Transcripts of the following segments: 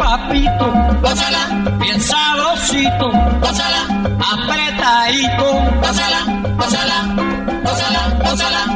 papito, gózala, bien sabrosito, gózala, apretadito, gózala, gózala, gózala, gózala, gózala,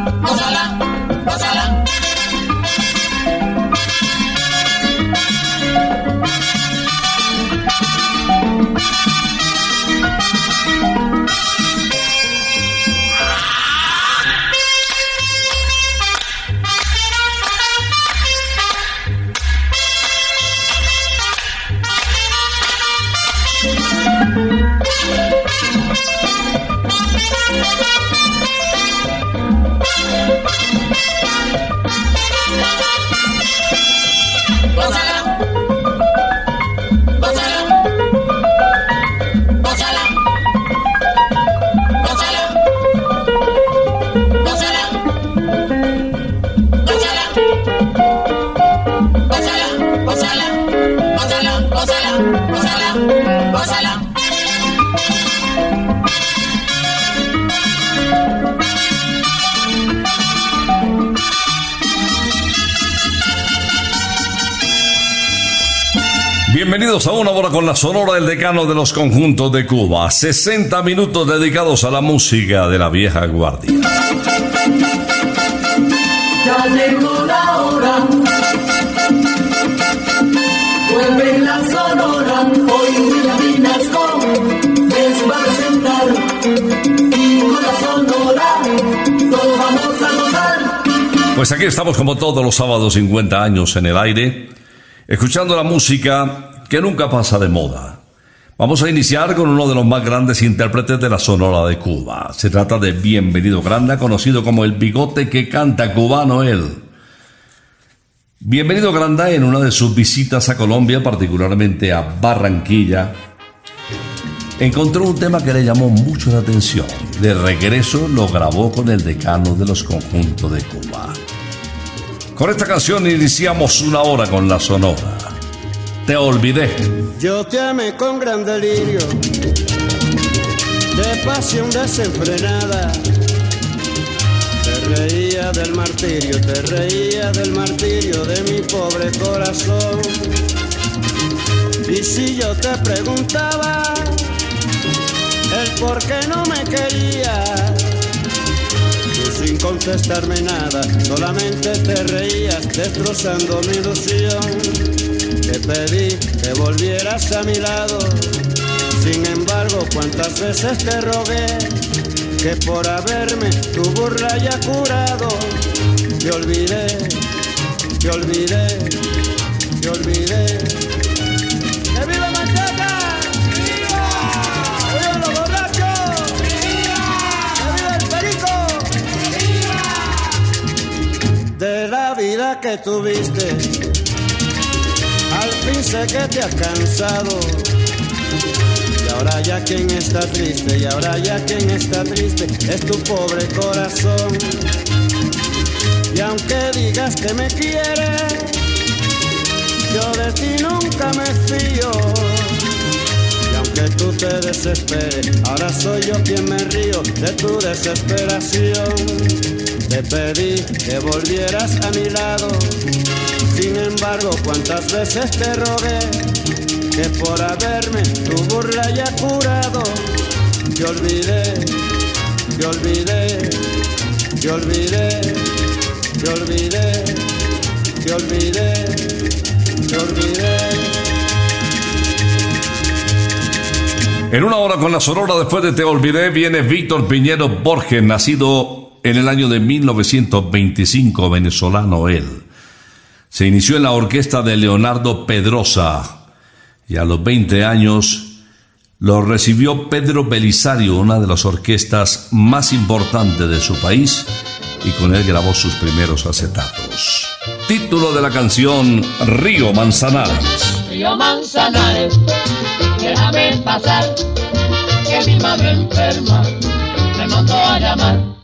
Bienvenidos a una hora con la sonora del decano de los conjuntos de Cuba. 60 minutos dedicados a la música de la vieja guardia. Ya llegó la hora. Vuelve la sonora. Hoy William Vinasco les va a presentar. Y con la sonora todos vamos a gozar. Pues aquí estamos como todos los sábados 50 años en el aire, escuchando la música que nunca pasa de moda. Vamos a iniciar con uno de los más grandes intérpretes de la Sonora de Cuba. Se trata de Bienvenido Granda, conocido como el bigote que canta cubano él. Bienvenido Granda en una de sus visitas a Colombia, particularmente a Barranquilla, encontró un tema que le llamó mucho la atención. De regreso lo grabó con el decano de los conjuntos de Cuba. Con esta canción iniciamos una hora con la Sonora. Te olvidé. Yo te amé con gran delirio, de pasión desenfrenada. Te reía del martirio, te reía del martirio de mi pobre corazón. Y si yo te preguntaba el por qué no me querías, tú sin contestarme nada, solamente te reías destrozando mi ilusión. Pedí que volvieras a mi lado. Sin embargo, cuántas veces te rogué que por haberme tu burla haya curado. Te olvidé, te olvidé, te olvidé. ¡Que viva Manchaca! ¡Viva! ¡Que viva los borrachos! ¡Que viva el perico! De la vida que tuviste, fin que te has cansado. Y ahora ya quien está triste, y ahora ya quien está triste es tu pobre corazón. Y aunque digas que me quieres, yo de ti nunca me fío. Y aunque tú te desesperes, ahora soy yo quien me río de tu desesperación. Te pedí que volvieras a mi lado. Sin embargo, cuántas veces te rogué que por haberme tu burla haya curado. Te olvidé, te olvidé, te olvidé, te olvidé, te olvidé, te olvidé. En una hora con la Sonora después de Te Olvidé viene Víctor Piñero Borges, nacido en el año de 1925, venezolano él. Se inició en la orquesta de Leonardo Pedrosa y a los 20 años lo recibió Pedro Belisario, una de las orquestas más importantes de su país, y con él grabó sus primeros acetatos. Título de la canción Río Manzanares. Río Manzanares, déjame pasar, que mi madre enferma me mandó a llamar.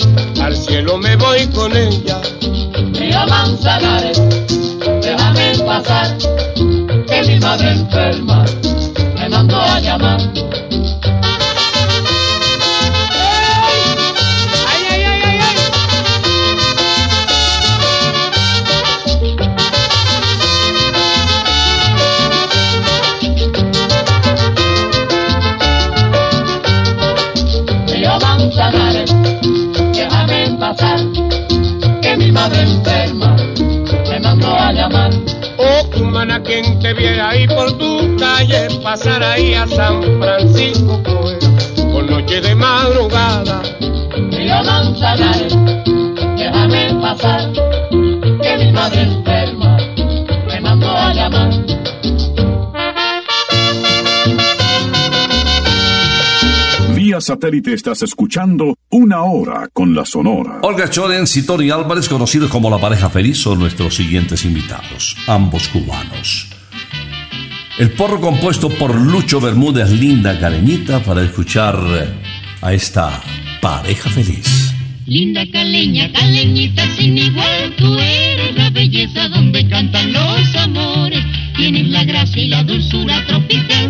al cielo me voy con ella. Río Manzanares, déjame pasar, que mi madre enferma me mandó a llamar. Cumana, quien te viera ahí por tu calle, pasar ahí a San Francisco, pues, por noche de madrugada. Río Manzanares, déjame pasar, que mi madre satélite estás escuchando Una Hora con la Sonora. Olga Chorens y Tony Álvarez, conocidos como la pareja feliz, son nuestros siguientes invitados, ambos cubanos. El porro compuesto por Lucho Bermúdez, linda caleñita, para escuchar a esta pareja feliz. Linda caleña, caleñita sin igual, tú eres la belleza donde cantan los amores. Tienes la gracia y la dulzura tropical,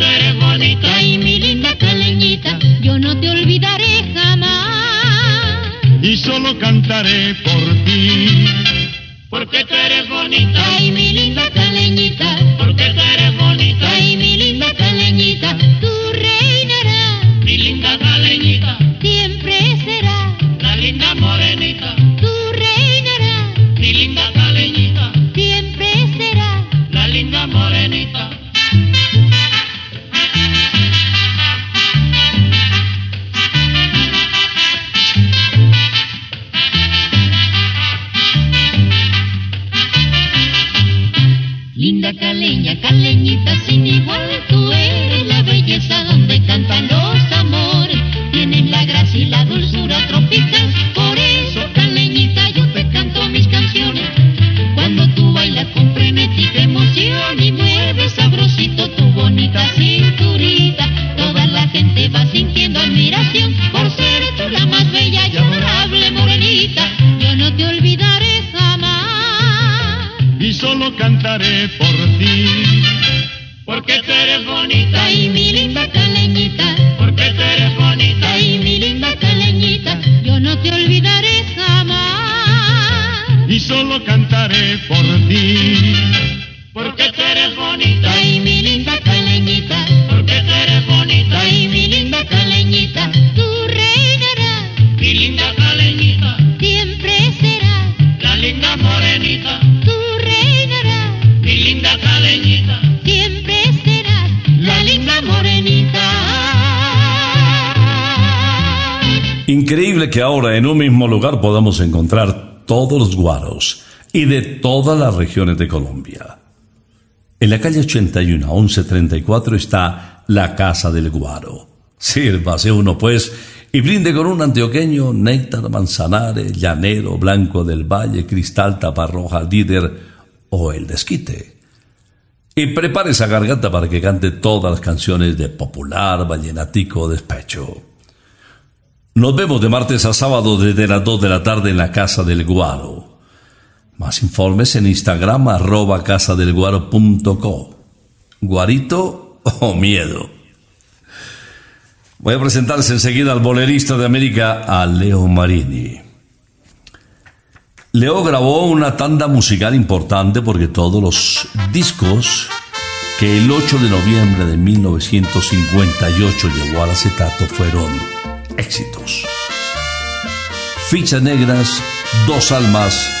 solo cantaré por ti. Porque tú eres bonita y mi linda caleñita. Porque tú eres cantaré por ti. Porque tú eres bonita y mi linda caleñita. Porque tú eres bonita y mi linda caleñita. Tú reinarás. Mi linda caleñita. Siempre serás. La linda morenita. Tú reinarás. Mi linda caleñita. Siempre serás. La linda morenita. Increíble que ahora en un mismo lugar podamos encontrar todos los guaros y de todas las regiones de Colombia. En la calle 81 a 1134 está la Casa del Guaro. Sírvase uno pues y brinde con un antioqueño néctar manzanares, llanero, blanco del valle, cristal, taparroja, líder o el desquite. Y prepare esa garganta para que cante todas las canciones de popular, vallenatico, despecho. Nos vemos de martes a sábado desde las 2 de la tarde en la Casa del Guaro. Más informes en Instagram arroba casadelguaro.co. Guarito o miedo. Voy a presentarse enseguida al bolerista de América, a Leo Marini. Leo grabó una tanda musical importante porque todos los discos que el 8 de noviembre de 1958 llegó al acetato fueron éxitos. Fichas negras, dos almas,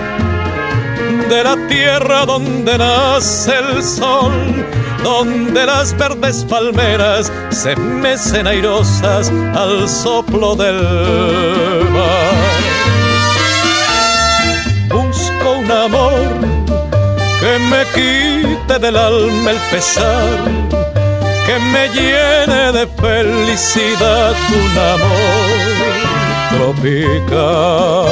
de la tierra donde nace el sol, donde las verdes palmeras se mecen airosas al soplo del mar. Busco un amor que me quite del alma el pesar, que me llene de felicidad un amor tropical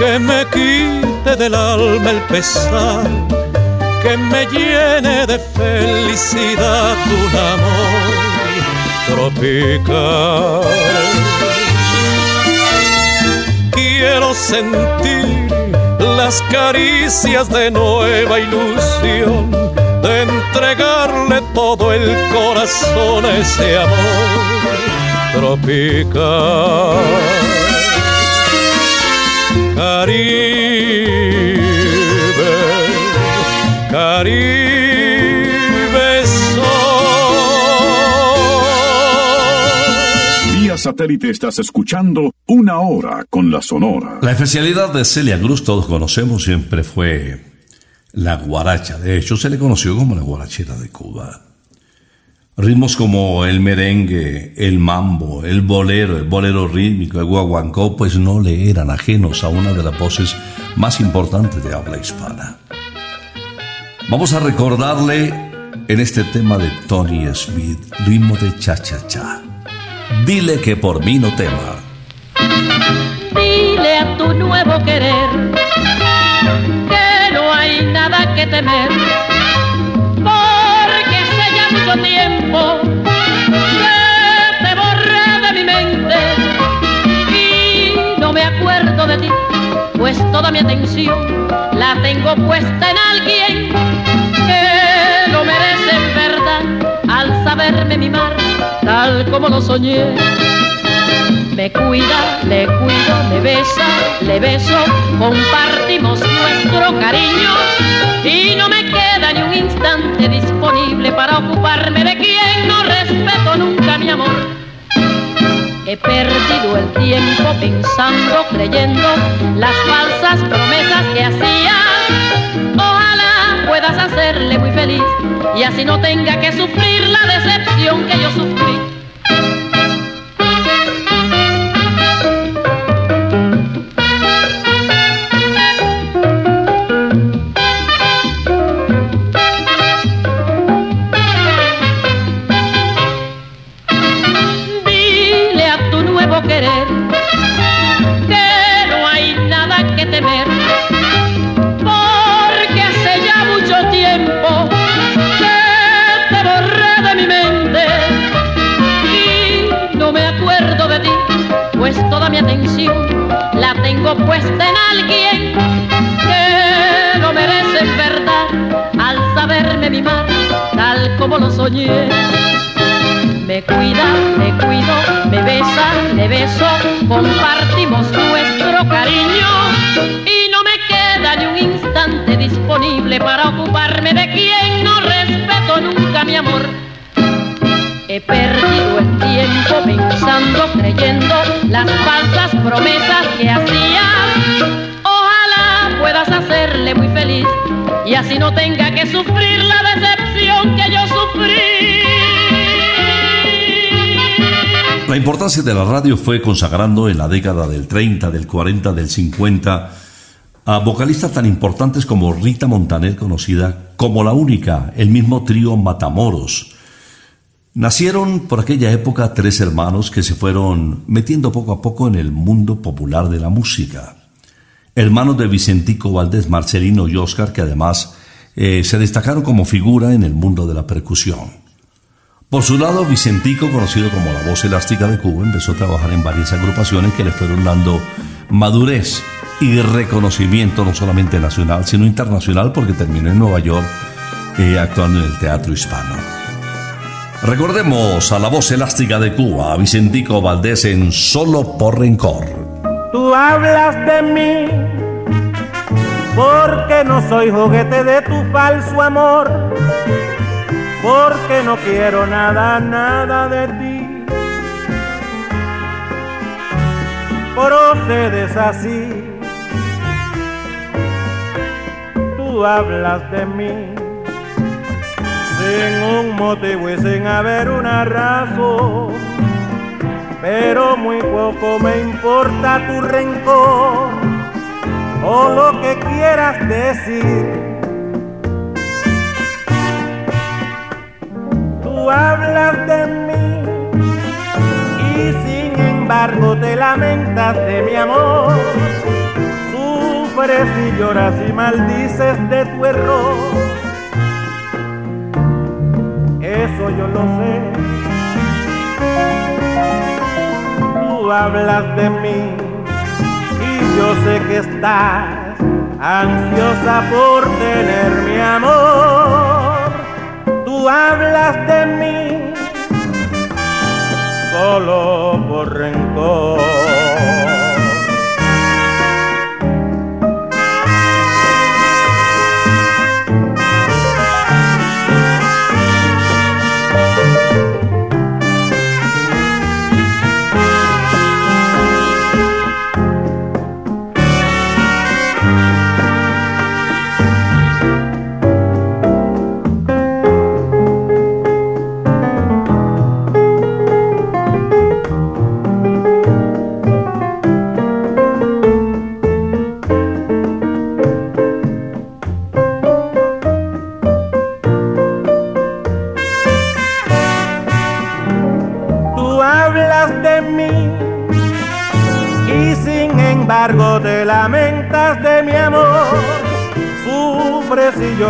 Que me quite del alma el pesar, que me llene de felicidad un amor tropical. Quiero sentir las caricias de nueva ilusión, de entregarle todo el corazón a ese amor tropical. Caribe, Caribe Vía satélite estás escuchando una hora con la Sonora. La especialidad de Celia Cruz, todos conocemos, siempre fue la guaracha. De hecho, se le conoció como la guarachera de Cuba. Ritmos como el merengue, el mambo, el bolero, el bolero rítmico, el guaguancó, pues no le eran ajenos a una de las voces más importantes de habla hispana. Vamos a recordarle en este tema de Tony Smith, ritmo de cha-cha-cha. Dile que por mí no tema. Dile a tu nuevo querer que no hay nada que temer tiempo te borré de mi mente y no me acuerdo de ti, pues toda mi atención la tengo puesta en alguien que lo merece en verdad al saberme mimar tal como lo soñé. Me cuida, le cuido, me besa, le beso, compartimos nuestro cariño y no me queda ni un instante disponible para ocuparme de quien no respeto nunca mi amor. He perdido el tiempo pensando, creyendo las falsas promesas que hacía. Ojalá puedas hacerle muy feliz y así no tenga que sufrir la decepción que yo sufrí. Soñé. Me cuida, me cuido, me besa, me beso, compartimos nuestro cariño y no me queda ni un instante disponible para ocuparme de quien no respeto nunca mi amor. He perdido el tiempo pensando, creyendo las falsas promesas que hacía. Y así no tenga que sufrir la decepción que yo sufrí. La importancia de la radio fue consagrando en la década del 30, del 40, del 50 a vocalistas tan importantes como Rita Montaner, conocida como la única, el mismo trío Matamoros, Nacieron por aquella época tres hermanos que se fueron metiendo poco a poco en el mundo popular de la música. Hermanos de Vicentico Valdés, Marcelino y Oscar, que además eh, se destacaron como figura en el mundo de la percusión. Por su lado, Vicentico, conocido como la voz elástica de Cuba, empezó a trabajar en varias agrupaciones que le fueron dando madurez y reconocimiento no solamente nacional, sino internacional, porque terminó en Nueva York eh, actuando en el teatro hispano. Recordemos a la voz elástica de Cuba, Vicentico Valdés en Solo por Rencor. Tú hablas de mí porque no soy juguete de tu falso amor, porque no quiero nada, nada de ti. Procedes así, tú hablas de mí sin un motivo y sin haber una razón. Pero muy poco me importa tu rencor o lo que quieras decir. Tú hablas de mí y sin embargo te lamentas de mi amor. Sufres y lloras y maldices de tu error eso yo lo sé. Tú hablas de mí y yo sé que estás ansiosa por tener mi amor. Tú hablas de mí solo por rencor.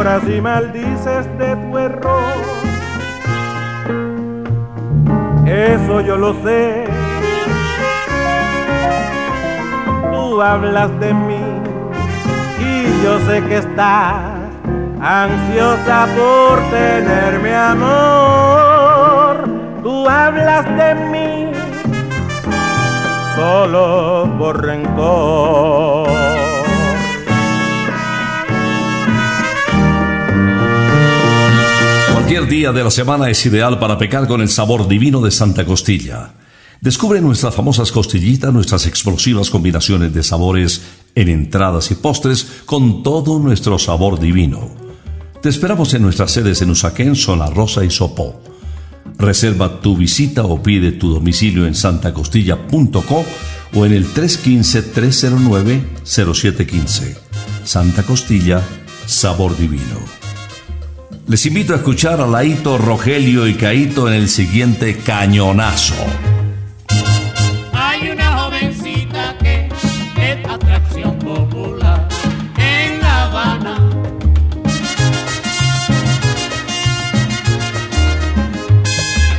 Lloras y maldices de tu error. Eso yo lo sé. Tú hablas de mí y yo sé que estás ansiosa por tener mi amor. Tú hablas de mí solo por rencor. Día de la semana es ideal para pecar con el sabor divino de Santa Costilla. Descubre nuestras famosas costillitas, nuestras explosivas combinaciones de sabores en entradas y postres con todo nuestro sabor divino. Te esperamos en nuestras sedes en Usaquén, Zona Rosa y Sopó. Reserva tu visita o pide tu domicilio en santacostilla.co o en el 315-309-0715. Santa Costilla, sabor divino. Les invito a escuchar a Laito, Rogelio y Caito en el siguiente cañonazo. Hay una jovencita que es atracción popular en La Habana.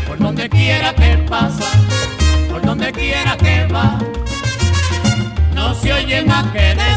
Por donde quiera que pasa, por donde quiera que va, no se oye más que decir.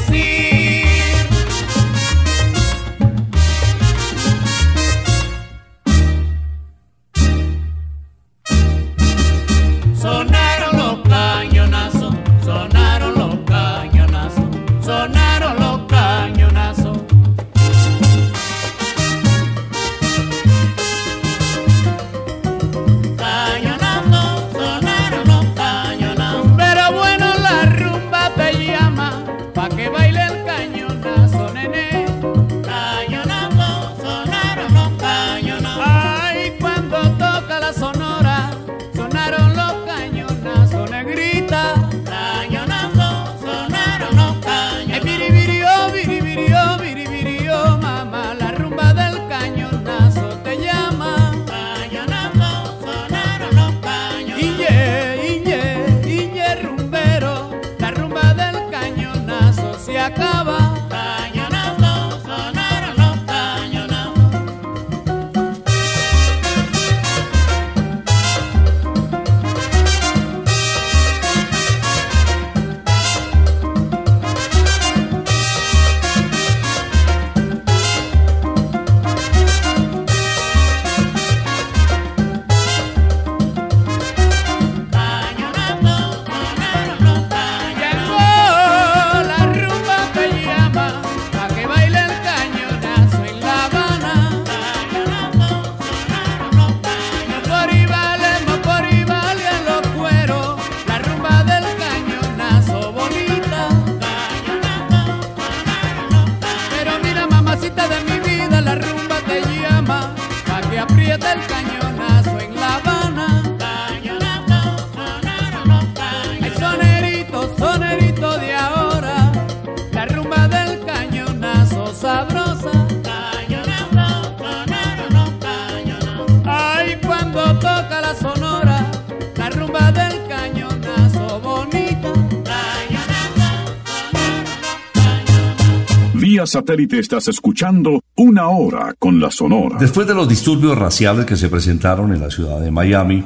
Satélite estás escuchando Una Hora con la Sonora. Después de los disturbios raciales que se presentaron en la ciudad de Miami,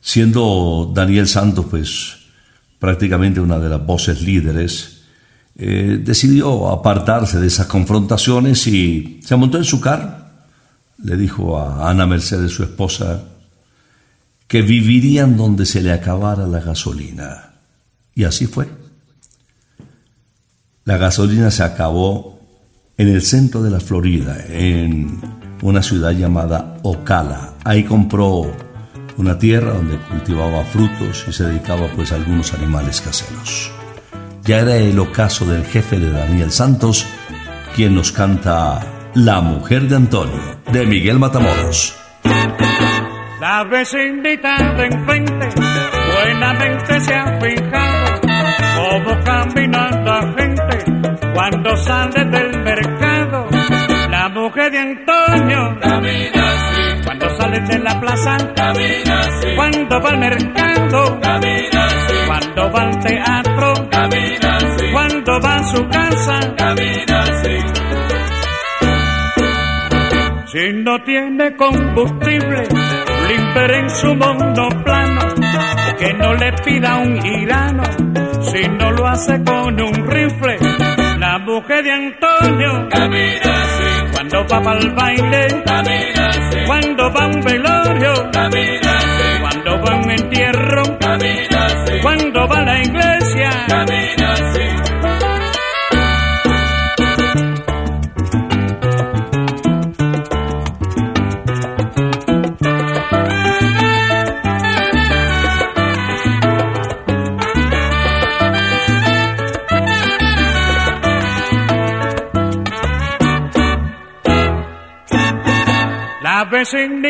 siendo Daniel Santos pues prácticamente una de las voces líderes, eh, decidió apartarse de esas confrontaciones y se montó en su carro. Le dijo a Ana Mercedes, su esposa, que vivirían donde se le acabara la gasolina. Y así fue. La gasolina se acabó en el centro de la Florida, en una ciudad llamada Ocala. Ahí compró una tierra donde cultivaba frutos y se dedicaba pues a algunos animales caseros. Ya era el ocaso del jefe de Daniel Santos, quien nos canta La mujer de Antonio, de Miguel Matamoros. La vecindita de enfrente buenamente se ha fijado cómo camina la gente cuando sale del mercado. La mujer de Antonio camina así. Cuando sale de la plaza camina así. Cuando va al mercado camina así. Cuando va al teatro camina así. Cuando va a su casa camina así. Si no tiene combustible, limper en su monoplano, que no le pida un girano, si no lo hace con un rifle. Mujer de Antonio camina así. Cuando va para el baile, camina así. Cuando va a un velorio,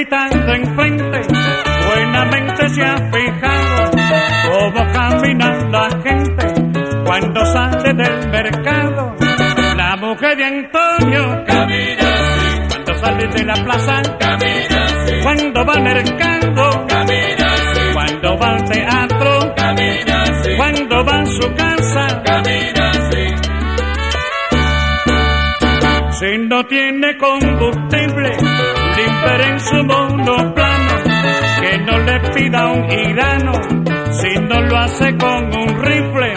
de enfrente buenamente se ha fijado cómo camina la gente cuando sale del mercado. La mujer de Antonio camina así. Cuando sale de la plaza camina así. Cuando va al mercado camina así. Cuando va al teatro camina así. Cuando va a su casa camina así. Si no tiene combustible, limper en su monoplano, que no le pida un girano, si no lo hace con un rifle.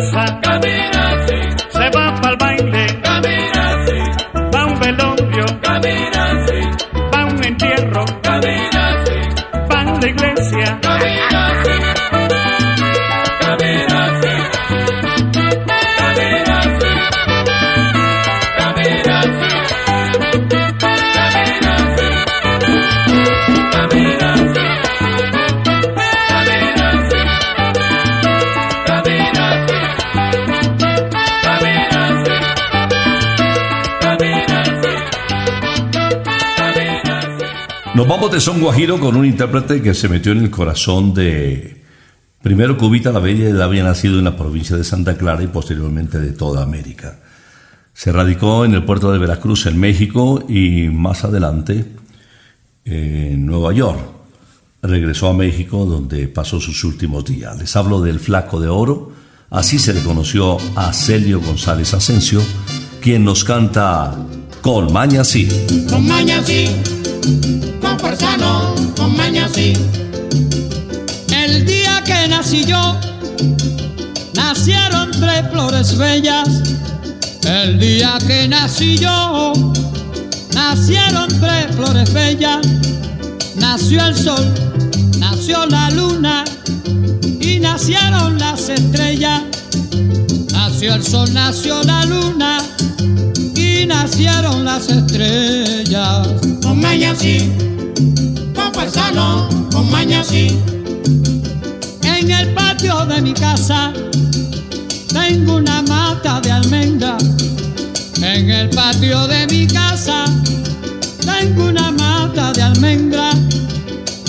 A son guajiro con un intérprete que se metió en el corazón de primero Cubita la Bella, él había nacido en la provincia de Santa Clara y posteriormente de toda América. Se radicó en el puerto de Veracruz, en México, y más adelante en Nueva York. Regresó a México donde pasó sus últimos días. Les hablo del Flaco de Oro, así se le conoció a Celio González Asensio, quien nos canta. Con maña sí, con fuerza no, con maña sí. El día que nací yo, nacieron tres flores bellas. El día que nací yo, nacieron tres flores bellas. Nació el sol, nació la luna y nacieron las estrellas. Nació el sol, nació la luna nacieron las estrellas. Con maña sí, no, con maña sí. En el patio de mi casa tengo una mata de almendra. En el patio de mi casa tengo una mata de almendra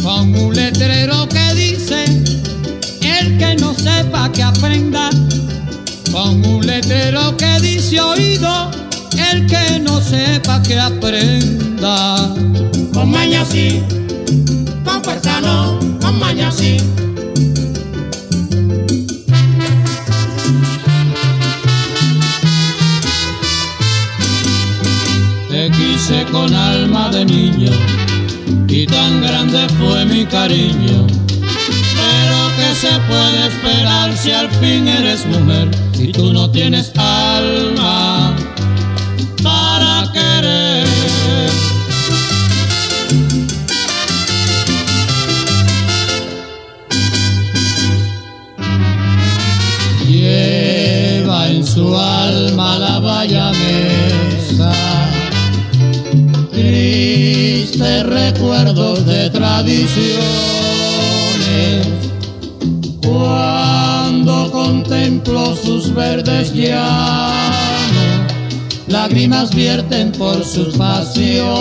con un letrero que dice el que no sepa que aprenda. Con un letrero que dice oído el que no sepa que aprenda. Con maña sí, con fuerza no, con maña sí. Te quise con alma de niño y tan grande fue mi cariño. Pero que se puede esperar si al fin eres mujer y tú no tienes alma tristes recuerdos de tradiciones. Cuando contemplo sus verdes llanos, lágrimas vierten por sus pasiones.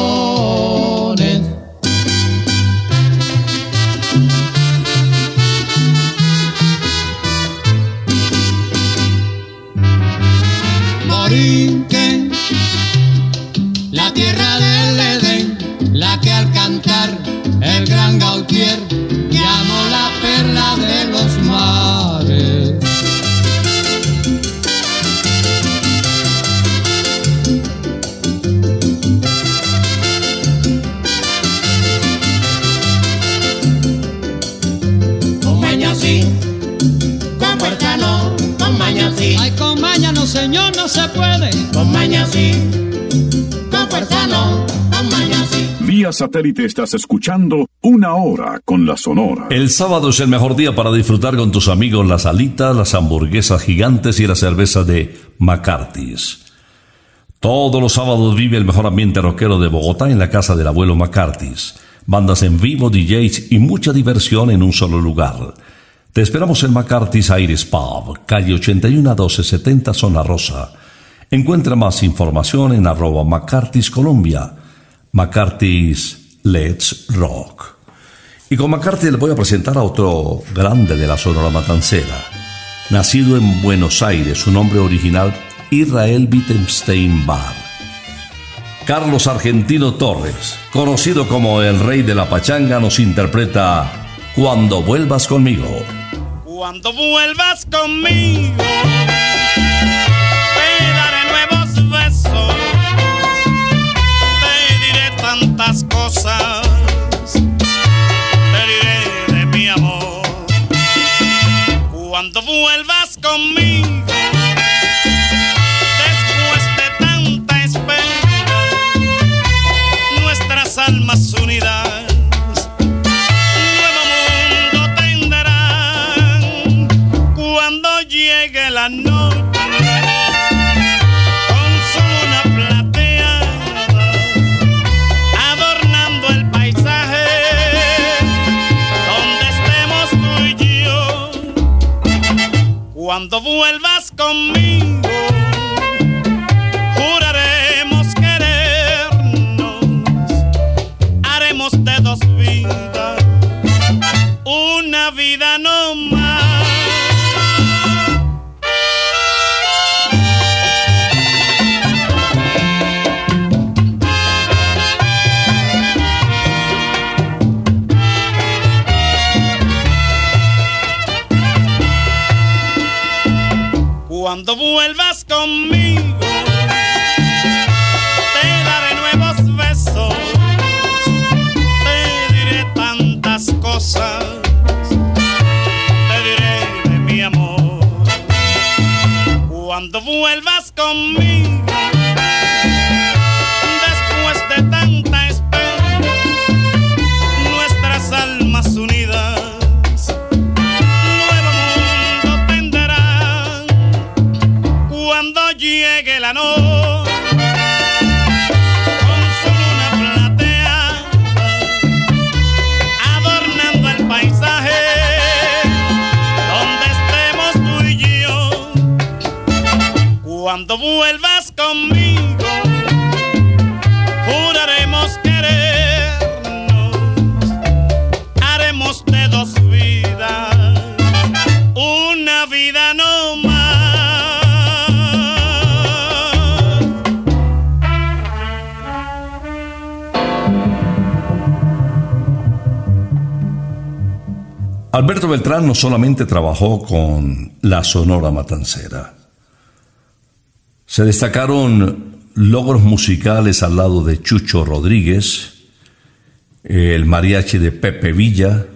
Con maña sí, con fuerza no, con maña sí. Vía satélite estás escuchando Una Hora con la Sonora. El sábado es el mejor día para disfrutar con tus amigos las alitas, las hamburguesas gigantes y la cerveza de McCarthy's. Todos los sábados vive el mejor ambiente rockero de Bogotá en la casa del abuelo McCarthy's. Bandas en vivo, DJs y mucha diversión en un solo lugar. Te esperamos en McCarthy's Aires Pub, calle 81 1270 Zona Rosa. Encuentra más información en arroba McCarthy's. McCarthy's Let's Rock. Y con McCarthy le voy a presentar a otro grande de la Sonora Matancera. Nacido en Buenos Aires, su nombre original Israel Wittgenstein Bar. Carlos Argentino Torres, conocido como el rey de la pachanga, nos interpreta Cuando vuelvas conmigo. Cuando vuelvas conmigo, vuelvas conmigo, juraremos querernos, haremos de dos vidas, una vida no más. Alberto Beltrán no solamente trabajó con la Sonora Matancera, se destacaron logros musicales al lado de Chucho Rodríguez, el mariachi de Pepe Villa,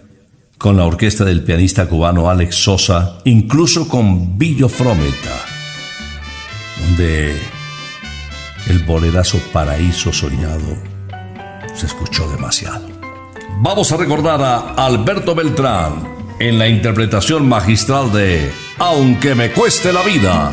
con la orquesta del pianista cubano Alex Sosa, incluso con Billo Frometa, donde el bolerazo Paraíso Soñado se escuchó demasiado. Vamos a recordar a Alberto Beltrán en la interpretación magistral de Aunque me cueste la vida.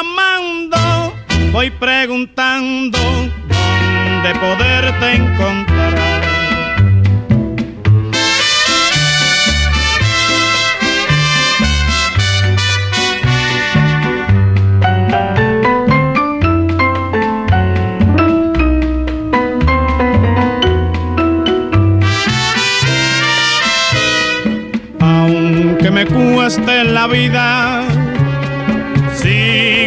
amando, voy preguntando dónde poderte encontrar. Aunque me cueste la vida,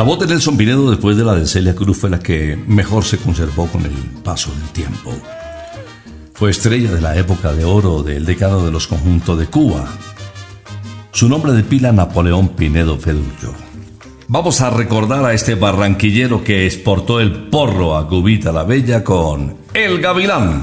La voz de Nelson Pinedo después de la de Celia Cruz fue la que mejor se conservó con el paso del tiempo. Fue estrella de la época de oro del decano de los conjuntos de Cuba. Su nombre de pila Napoleón Pinedo Feducho. Vamos a recordar a este barranquillero que exportó el porro a Cubita la Bella con El Gavilán.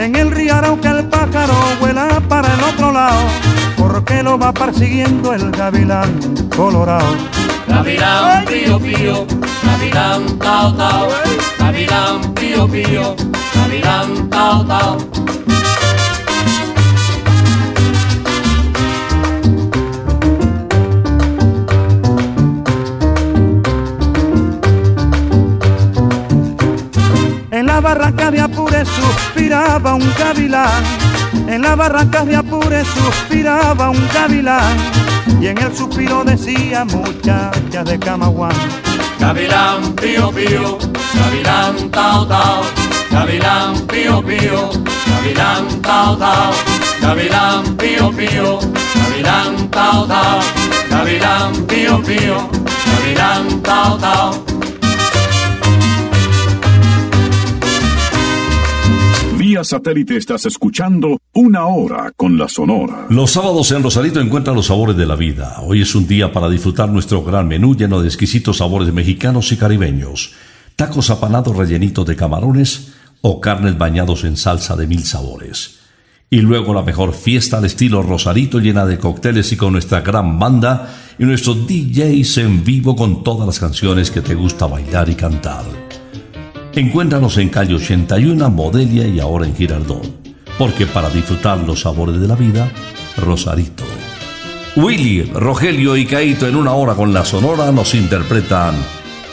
En el río que el pájaro vuela para el otro lado, porque lo va persiguiendo el gavilán colorado. Gavilán pío pío, gavilán tao tao, gavilán pío pío, gavilán tao tao. En la barranca de Apure suspiraba un gavilán. En la barranca de Apure suspiraba un gavilán. Y en el suspiro decía muchacha de Camaguán. Gavilán pío pío, gavilán tao tao, gavilán pío pío, gavilán tao tao, gavilán pío pío, gavilán tao tao, gavilán pío pío, gavilán tao tao. Satélite estás escuchando Una Hora con la Sonora. Los sábados en Rosarito encuentran los sabores de la vida. Hoy es un día para disfrutar nuestro gran menú lleno de exquisitos sabores mexicanos y caribeños. Tacos apanados rellenitos de camarones o carnes bañados en salsa de mil sabores. Y luego la mejor fiesta al estilo Rosarito llena de cócteles y con nuestra gran banda y nuestros DJs en vivo con todas las canciones que te gusta bailar y cantar. Encuéntranos en calle 81, Modelia y ahora en Girardot. Porque para disfrutar los sabores de la vida, Rosarito. Willy, Rogelio y Caito en una hora con la Sonora nos interpretan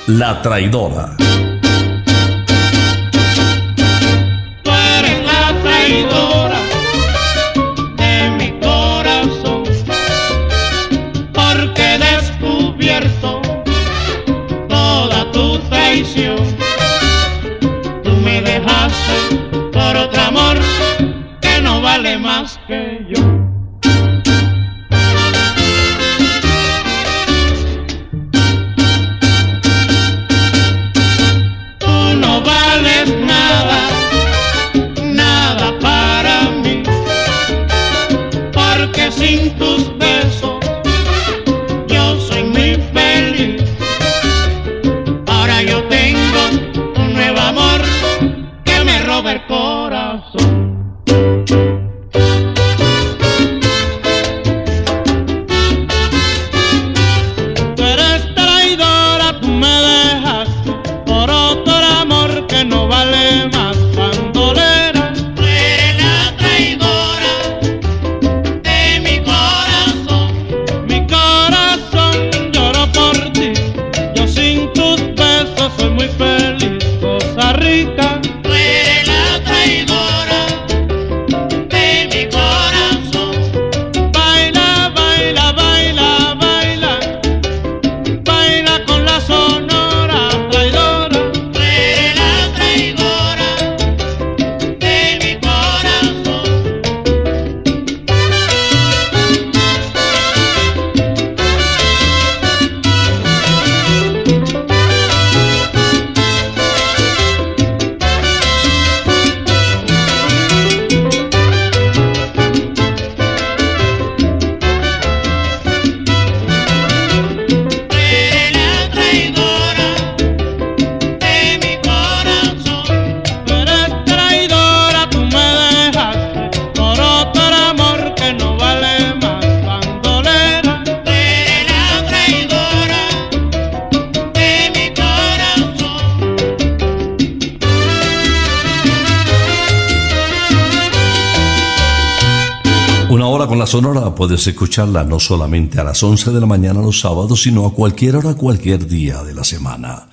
La Traidora. Por otro amor que no vale más que yo. Corazón. Puedes escucharla no solamente a las 11 de la mañana los sábados, sino a cualquier hora, cualquier día de la semana.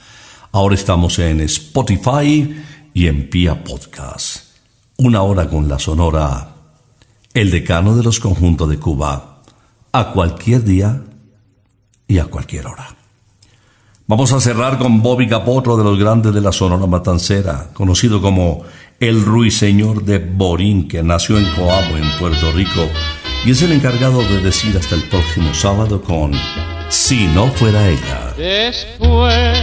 Ahora estamos en Spotify y en Pia Podcast. Una hora con la Sonora, el decano de los conjuntos de Cuba, a cualquier día y a cualquier hora. Vamos a cerrar con Bobby Capotro de los grandes de la Sonora Matancera, conocido como el ruiseñor de Borín, que nació en Coamo, en Puerto Rico, y es el encargado de decir hasta el próximo sábado con Si no fuera ella. Después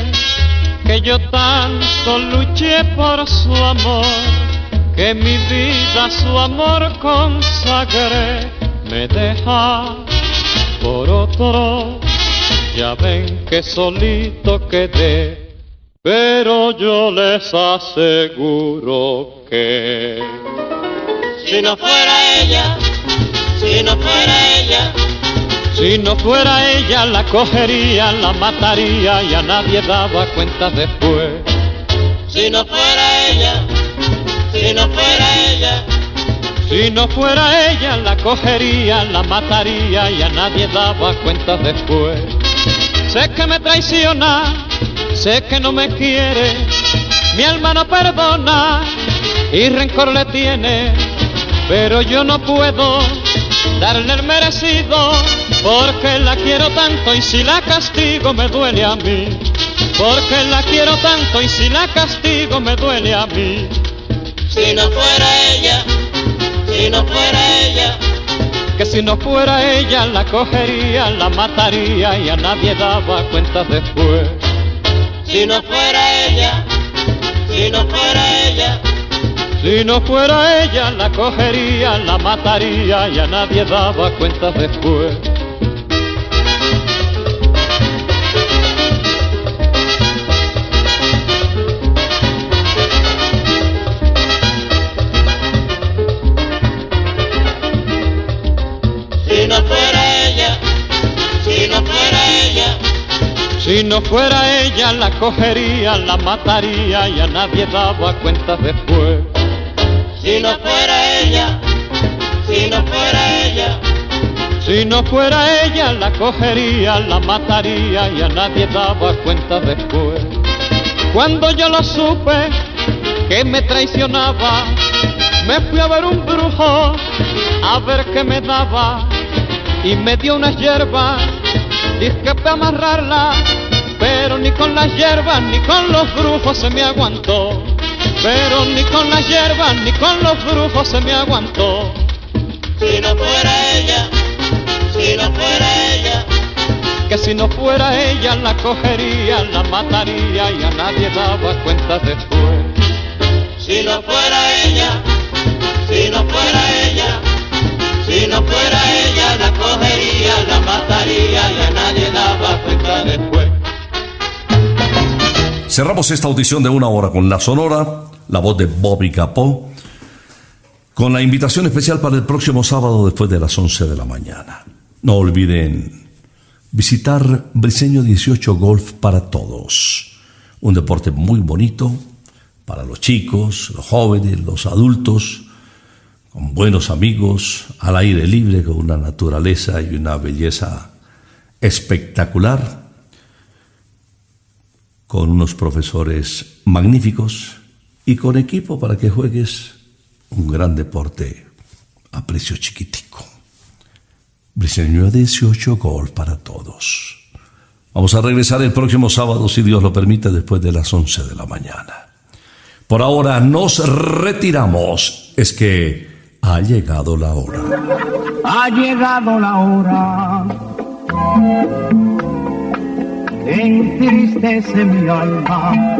que yo tanto luché por su amor, que mi vida a su amor consagré, me deja por otro. Ya ven que solito quedé, pero yo les aseguro que Si no fuera ella, si no fuera ella. Si no fuera ella la cogería, la mataría y a nadie daba cuenta después. Si no fuera ella, si no fuera ella. Si no fuera ella la cogería, la mataría y a nadie daba cuenta después. Sé que me traiciona, sé que no me quiere, mi alma no perdona y rencor le tiene, pero yo no puedo darle el merecido porque la quiero tanto y si la castigo me duele a mí. Porque la quiero tanto y si la castigo me duele a mí. Si no fuera ella, si no fuera ella. Que si no fuera ella la cogería, la mataría y a nadie daba cuenta después. Si no fuera ella, si no fuera ella. Si no fuera ella la cogería, la mataría y a nadie daba cuenta después. Si no fuera ella, si no fuera ella. Si no fuera ella la cogería, la mataría y a nadie daba cuenta después. Si no fuera ella, si no fuera ella. Si no fuera ella la cogería, la mataría y a nadie daba cuenta después. Cuando yo lo supe que me traicionaba, me fui a ver un brujo a ver qué me daba y me dio unas hierbas, dije para amarrarla, pero ni con las hierbas ni con los brujos se me aguantó. Pero ni con las hierbas ni con los brujos se me aguantó. Si no fuera ella, si no fuera ella. Que si no fuera ella la cogería, la mataría y a nadie daba cuenta después. Si no fuera ella, si no fuera ella. Si no fuera ella la cogería, la mataría y a nadie daba cuenta después. Cerramos esta audición de una hora con la sonora, la voz de Bobby Capó, con la invitación especial para el próximo sábado después de las 11 de la mañana. No olviden visitar Briseño 18 Golf para todos. Un deporte muy bonito para los chicos, los jóvenes, los adultos, con buenos amigos, al aire libre, con una naturaleza y una belleza espectacular con unos profesores magníficos y con equipo para que juegues un gran deporte a precio chiquitico. Briseño 18 Golf para todos. Vamos a regresar el próximo sábado, si Dios lo permite, después de las 11 de la mañana. Por ahora nos retiramos. Es que ha llegado la hora. Ha llegado la hora entristece mi alma.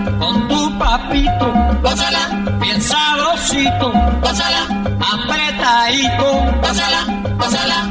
papito, gózala, bien sabrosito, apretadito, gózala, gózala,